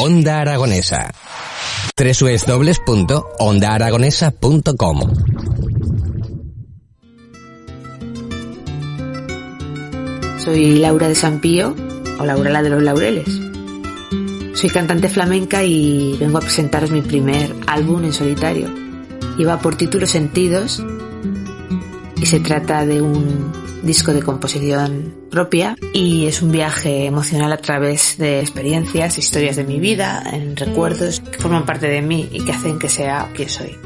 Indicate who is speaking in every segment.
Speaker 1: Onda Aragonesa. www.ondaaragonesa.com
Speaker 2: Soy Laura de Sampío, o Laura la de los Laureles. Soy cantante flamenca y vengo a presentaros mi primer álbum en solitario. Lleva por título Sentidos se trata de un disco de composición propia y es un viaje emocional a través de experiencias, historias de mi vida, en recuerdos que forman parte de mí y que hacen que sea quien soy.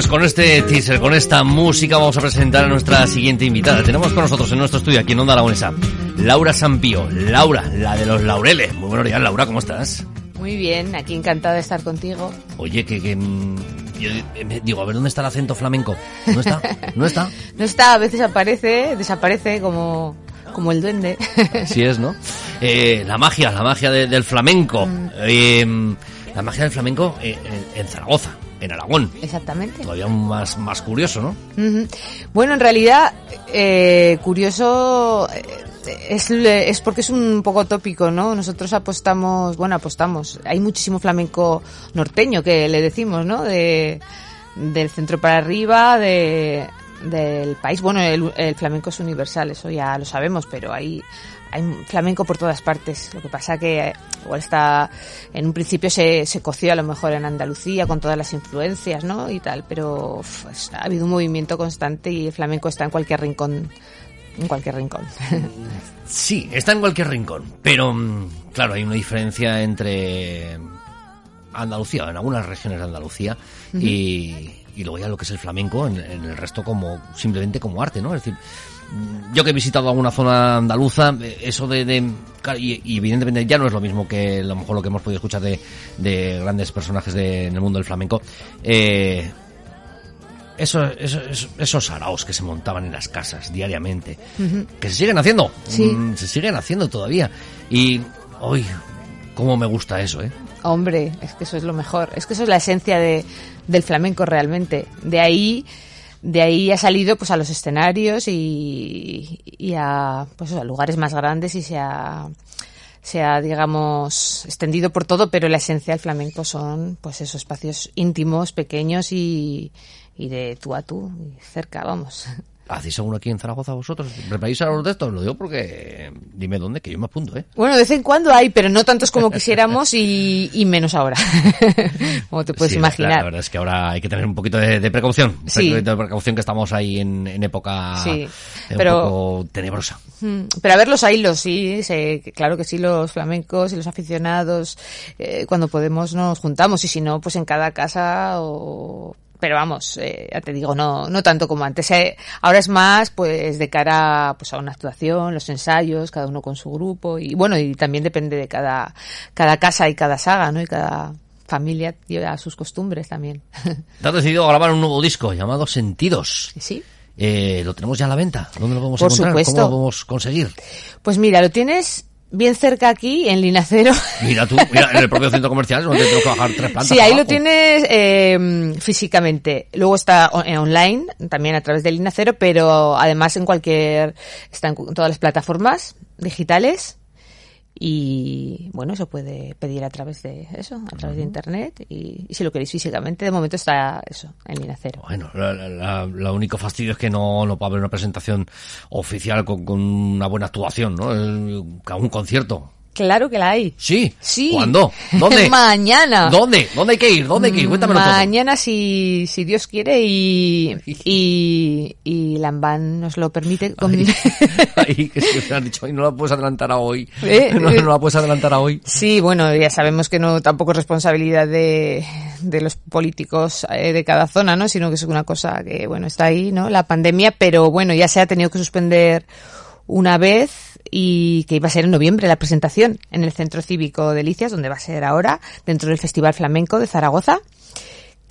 Speaker 3: Pues con este teaser, con esta música vamos a presentar a nuestra siguiente invitada. Tenemos con nosotros en nuestro estudio aquí en Onda Aragonesa, Laura Sampío. Laura, la de los laureles. Muy buenos días, Laura, ¿cómo estás?
Speaker 2: Muy bien, aquí encantada de estar contigo.
Speaker 3: Oye, que, que mm, yo eh, me digo, a ver, ¿dónde está el acento flamenco? ¿No está? ¿No está?
Speaker 2: No está, a veces aparece, desaparece como, como el duende.
Speaker 3: Sí es, ¿no? Eh, la magia, la magia de- del flamenco. Eh, la magia del flamenco en, en Zaragoza, en Aragón.
Speaker 2: Exactamente.
Speaker 3: Todavía más, más curioso, ¿no?
Speaker 2: Bueno, en realidad, eh, curioso eh, es, es porque es un poco tópico, ¿no? Nosotros apostamos, bueno, apostamos. Hay muchísimo flamenco norteño que le decimos, ¿no? De, del centro para arriba, de, del país. Bueno, el, el flamenco es universal, eso ya lo sabemos, pero hay, hay flamenco por todas partes. Lo que pasa que eh, igual está, en un principio se, se coció a lo mejor en Andalucía con todas las influencias, ¿no? Y tal, pero uf, ha habido un movimiento constante y el flamenco está en cualquier rincón, en cualquier rincón.
Speaker 3: Sí, está en cualquier rincón, pero mm, claro, hay una diferencia entre Andalucía, en algunas regiones de Andalucía, y, y luego ya lo que es el flamenco en, en el resto como simplemente como arte, ¿no? Es decir, yo que he visitado alguna zona andaluza, eh, eso de, de- claro, y, y evidentemente ya no es lo mismo que a lo mejor lo que hemos podido escuchar de, de grandes personajes de- en el mundo del flamenco. Eh, eso, eso- eso- esos saraos que se montaban en las casas diariamente, que se siguen haciendo,
Speaker 2: Sí.
Speaker 3: Mm, se siguen haciendo todavía. Y hoy, cómo me gusta eso, ¿eh?
Speaker 2: Hombre, es que eso es lo mejor. Es que eso es la esencia de, del flamenco realmente. De ahí, de ahí ha salido pues a los escenarios y, a, pues, a lugares más grandes y se ha, se ha, digamos, extendido por todo, pero la esencia del flamenco son pues esos espacios íntimos, pequeños y, y de tú a tú, cerca, vamos.
Speaker 3: ¿Hacéis alguno aquí en Zaragoza vosotros? ¿Preparáis algo de esto? Lo digo porque dime dónde, que yo me apunto, ¿eh?
Speaker 2: Bueno, de vez en cuando hay, pero no tantos como quisiéramos y, y menos ahora, como te puedes
Speaker 3: Sí,
Speaker 2: imaginar.
Speaker 3: La, verdad es que ahora hay que tener un poquito de, de precaución. Un
Speaker 2: Sí.
Speaker 3: poquito de precaución que estamos ahí en, en época
Speaker 2: Sí,
Speaker 3: eh,
Speaker 2: pero-
Speaker 3: un poco tenebrosa.
Speaker 2: Mm, Pero a ver los hilos, sí, claro que sí, los flamencos y los aficionados, eh, cuando podemos nos juntamos y si no, pues en cada casa o... Pero vamos, eh, ya te digo, no, no tanto como antes. eh, ahora es más, pues, de cara pues, a una actuación, los ensayos, cada uno con su grupo y bueno, y también depende de cada, cada casa y cada saga, ¿no? Y cada familia lleva sus costumbres también.
Speaker 3: Te has decidido grabar un nuevo disco llamado Sentidos.
Speaker 2: sí.
Speaker 3: Eh, ¿Lo tenemos ya a la venta? ¿Dónde lo podemos
Speaker 2: Por
Speaker 3: encontrar?
Speaker 2: supuesto.
Speaker 3: ¿Cómo lo podemos conseguir?
Speaker 2: Pues mira, lo tienes bien cerca aquí, en Linacero.
Speaker 3: Mira tú, mira, en el propio centro comercial, donde tengo que bajar tres plantas.
Speaker 2: Sí, ahí lo tienes eh, físicamente. Luego está o- eh, online, también a través del Linacero, pero además en cualquier, está en todas las plataformas digitales. Y bueno, se puede pedir a través de eso, a través de internet. Y, y si lo queréis físicamente, de momento está eso, en Linacero.
Speaker 3: Bueno, la, la- la- único fastidio es que no, no puede haber una presentación oficial con, con una buena actuación, ¿no? El- un concierto.
Speaker 2: Claro que la hay.
Speaker 3: Sí.
Speaker 2: Sí.
Speaker 3: ¿Cuándo? ¿Dónde?
Speaker 2: Mañana.
Speaker 3: ¿Dónde? ¿Dónde hay que ir? ¿Dónde hay que ir? Cuéntamelo todo.
Speaker 2: Mañana, si, si Dios quiere y, y, y Lambán nos lo permite. con-
Speaker 3: Ay, que se me han dicho, "Ay, no la puedes adelantar a hoy.
Speaker 2: Eh,
Speaker 3: no,
Speaker 2: eh.
Speaker 3: no la puedes adelantar a hoy.
Speaker 2: Sí, bueno, ya sabemos que no tampoco es responsabilidad de, de los políticos eh, de cada zona, ¿no? Sino que es una cosa que, bueno, está ahí, ¿no? La pandemia, pero bueno, ya se ha tenido que suspender una vez y que iba a ser en noviembre la presentación en el Centro Cívico de Delicias, donde va a ser ahora, dentro del Festival Flamenco de Zaragoza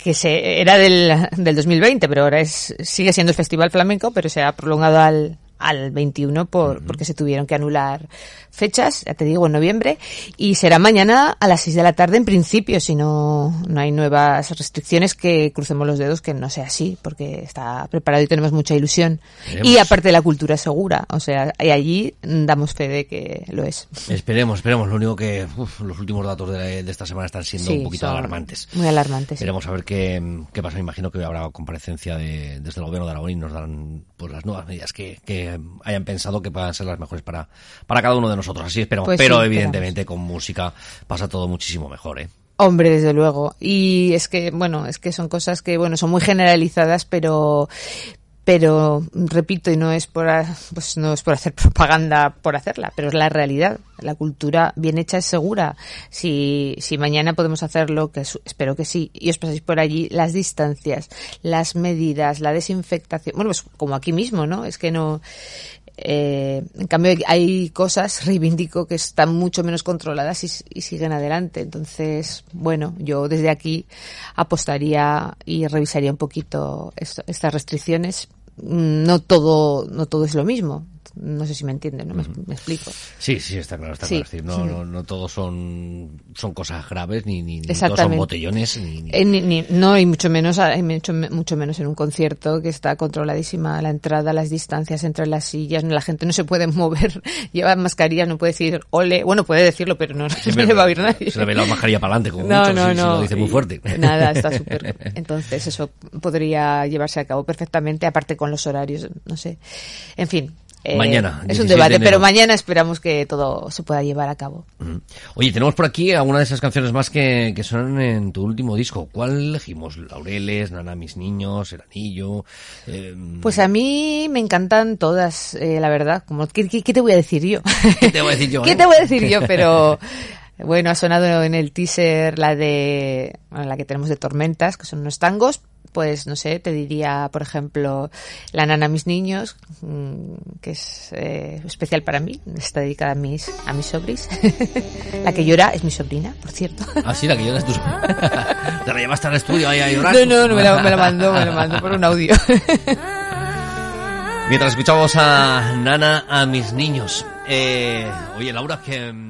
Speaker 2: que se, era del, del 2020, pero ahora es, sigue siendo el Festival Flamenco, pero se ha prolongado al, al 21 por, porque se tuvieron que anular fechas, ya te digo, en noviembre, y será mañana a las 6 de la tarde en principio, si no, no hay nuevas restricciones, que crucemos los dedos que no sea así, porque está preparado y tenemos mucha ilusión. Y aparte la cultura es segura, o sea, y allí damos fe de que lo es.
Speaker 3: Esperemos, esperemos. Lo único que uf, los últimos datos de, de esta semana están siendo
Speaker 2: Sí,
Speaker 3: un poquito alarmantes.
Speaker 2: Muy alarmantes. sí.
Speaker 3: Veremos a ver qué, qué pasa. Me imagino que habrá comparecencia de- desde el gobierno de Aragón y nos darán pues, las nuevas medidas que, que hayan pensado que puedan ser las mejores para, para cada uno de nosotros. Así esperamos.
Speaker 2: Pues
Speaker 3: Pero
Speaker 2: sí,
Speaker 3: evidentemente con música pasa todo muchísimo mejor, ¿eh?
Speaker 2: Hombre, desde luego. Y es que, bueno, es que son cosas que, bueno, son muy generalizadas, pero, pero repito, y no es por, pues no es por hacer propaganda por hacerla, pero es la realidad. La cultura bien hecha es segura. Si, si mañana podemos hacerlo, que espero que sí, y os pasáis por allí, las distancias, las medidas, la desinfectación, bueno, pues como aquí mismo, ¿no? Es que no, eh, en cambio, hay cosas, reivindico, que están mucho menos controladas y, siguen adelante. Entonces, bueno, yo desde aquí apostaría y revisaría un poquito esto- estas restricciones. Mm, No todo, no todo es lo mismo. No sé si me entienden, ¿no? Me, me explico.
Speaker 3: Sí, sí, está claro, está
Speaker 2: Sí.
Speaker 3: claro. No, no, no todos son, son cosas graves, ni, ni, ni todos son botellones, ni, ni-
Speaker 2: Eh, ni- ni- no, y mucho menos, hay mucho, mucho menos en un concierto que está controladísima la entrada, las distancias entre las sillas, la gente no se puede mover, lleva mascarilla, no puede decir ole, bueno, puede decirlo, pero no, no le va a oír nadie.
Speaker 3: Se le ve la mascarilla para adelante, como
Speaker 2: No,
Speaker 3: mucho,
Speaker 2: no,
Speaker 3: si,
Speaker 2: no.
Speaker 3: lo dice muy fuerte.
Speaker 2: Nada, está súper. Entonces, eso podría llevarse a cabo perfectamente, aparte con los horarios, no sé. En fin. Eh,
Speaker 3: Mañana,
Speaker 2: Es
Speaker 3: 16
Speaker 2: un
Speaker 3: de
Speaker 2: debate, pero mañana esperamos que todo se pueda llevar a cabo.
Speaker 3: Oye, tenemos por aquí alguna de esas canciones más que, que sonan en tu último disco. ¿Cuál elegimos? Laureles, Nana, mis niños, El anillo. eh,
Speaker 2: Pues a mí me encantan todas, eh, la verdad. Como, ¿qué, qué, qué te voy a decir yo?
Speaker 3: ¿Qué te voy a decir yo?
Speaker 2: ¿Qué
Speaker 3: eh?
Speaker 2: te voy a decir yo? Pero bueno, ha sonado en el teaser la de bueno, la que tenemos de Tormentas, que son unos tangos. Pues no sé, te diría, por ejemplo, La nana a mis niños, mm, que es eh, especial para mí, está dedicada a mis a mis sobris. la que llora es mi sobrina, por cierto.
Speaker 3: Ah, sí, la que lloras tú. Te la llevaste al estudio ahí a llorar.
Speaker 2: No, no, no me la, me la mandó, me la mandó por un audio.
Speaker 3: Mientras escuchamos a Nana, a mis niños. Eh, oye, Laura, que...